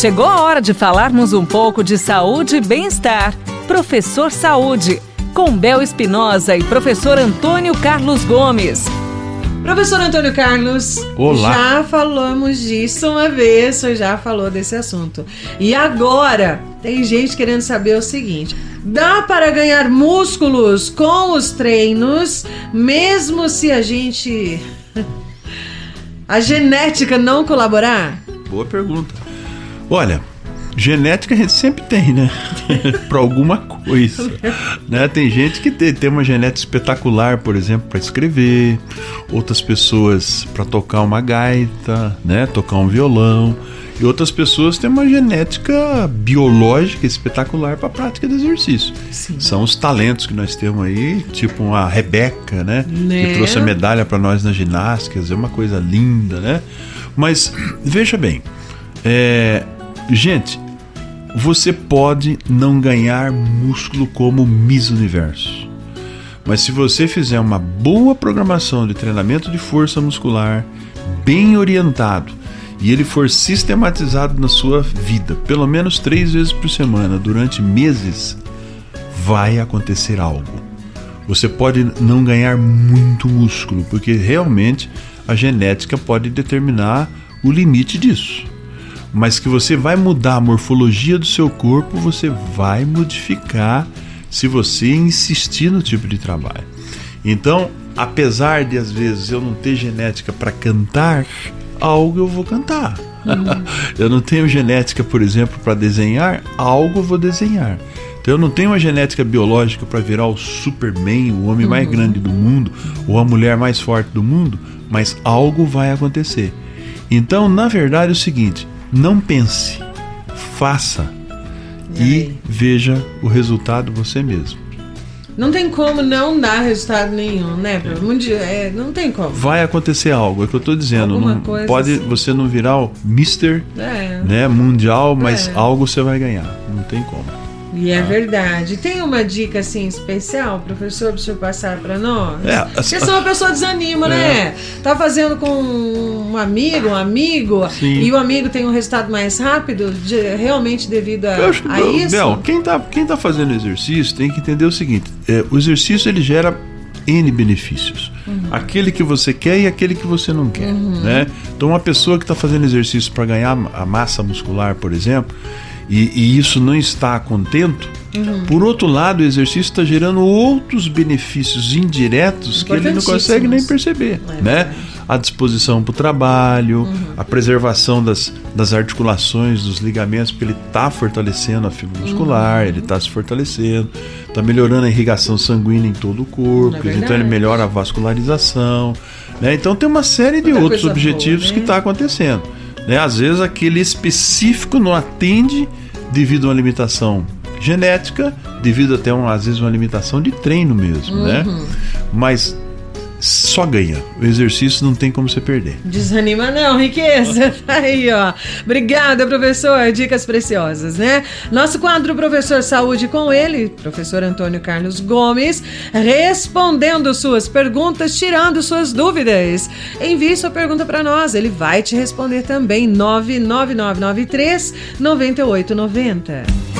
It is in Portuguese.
Chegou a hora de falarmos um pouco de saúde e bem-estar. Professor Saúde, com Bel Espinosa e professor Antônio Carlos Gomes. Professor Antônio Carlos, Olá. já falamos disso uma vez, você já falou desse assunto. E agora, tem gente querendo saber o seguinte: dá para ganhar músculos com os treinos, mesmo se a gente. a genética não colaborar? Boa pergunta. Olha, genética a gente sempre tem, né? para alguma coisa. né? Tem gente que tem, tem uma genética espetacular, por exemplo, para escrever, outras pessoas para tocar uma gaita, né? Tocar um violão. E outras pessoas têm uma genética biológica espetacular para a prática de exercício. Sim. São os talentos que nós temos aí, tipo a Rebeca, né? Né? Que trouxe a medalha para nós na ginástica, é uma coisa linda, né? Mas veja bem, é, gente, você pode não ganhar músculo como Miss Universo. Mas se você fizer uma boa programação de treinamento de força muscular, bem orientado, e ele for sistematizado na sua vida, pelo menos três vezes por semana, durante meses, vai acontecer algo. Você pode não ganhar muito músculo, porque realmente a genética pode determinar o limite disso. Mas que você vai mudar a morfologia do seu corpo, você vai modificar se você insistir no tipo de trabalho. Então, apesar de às vezes eu não ter genética para cantar, algo eu vou cantar. eu não tenho genética, por exemplo, para desenhar, algo eu vou desenhar. Então eu não tenho uma genética biológica para virar o Superman, o homem mais grande do mundo, ou a mulher mais forte do mundo, mas algo vai acontecer. Então, na verdade, é o seguinte: não pense, faça E e veja o resultado você mesmo. Não tem como não dar resultado nenhum, né? Mundi- é, não tem como. Vai acontecer algo, é o que eu estou dizendo. Alguma Não pode assim. você não virar o Mister É. né, mundial, mas É. algo você vai ganhar. Não tem como. E é verdade. Tem uma dica assim especial, professor, para o senhor passar para nós? É, Porque senão a pessoa desanima, né? Tá fazendo com um amigo, um amigo, Sim. e o amigo tem um resultado mais rápido, de- realmente devido a, Eu acho a Bel, isso? Bel, quem tá, quem tá fazendo exercício tem que entender o seguinte: é, o exercício ele gera N benefícios. Uhum. Aquele que você quer e aquele que você não quer. Né? Então, uma pessoa que está fazendo exercício para ganhar a massa muscular, por exemplo, e, e isso não está contento, Uhum. por outro lado, o exercício está gerando outros benefícios indiretos que ele não consegue nem perceber. É né? a disposição para o trabalho, Uhum. a preservação das, das articulações, dos ligamentos, porque ele está fortalecendo a fibra Uhum. muscular, ele está se fortalecendo, está melhorando a irrigação sanguínea em todo o corpo, É então ele melhora a vascularização. Né? Então tem uma série de Muita outros objetivos boa, né? que está acontecendo. Né? Às vezes aquele específico não atende devido a uma limitação genética, devido até um, às vezes uma limitação de treino mesmo, né? Uhum. Mas só ganha. O exercício não tem como você perder. Desanima não, riqueza. Tá Aí, ó. Obrigada, professor. Dicas preciosas, né? Nosso quadro Professor Saúde com ele, professor Antônio Carlos Gomes, respondendo suas perguntas, tirando suas dúvidas. Envie sua pergunta para nós, ele vai te responder também. 99993 9890.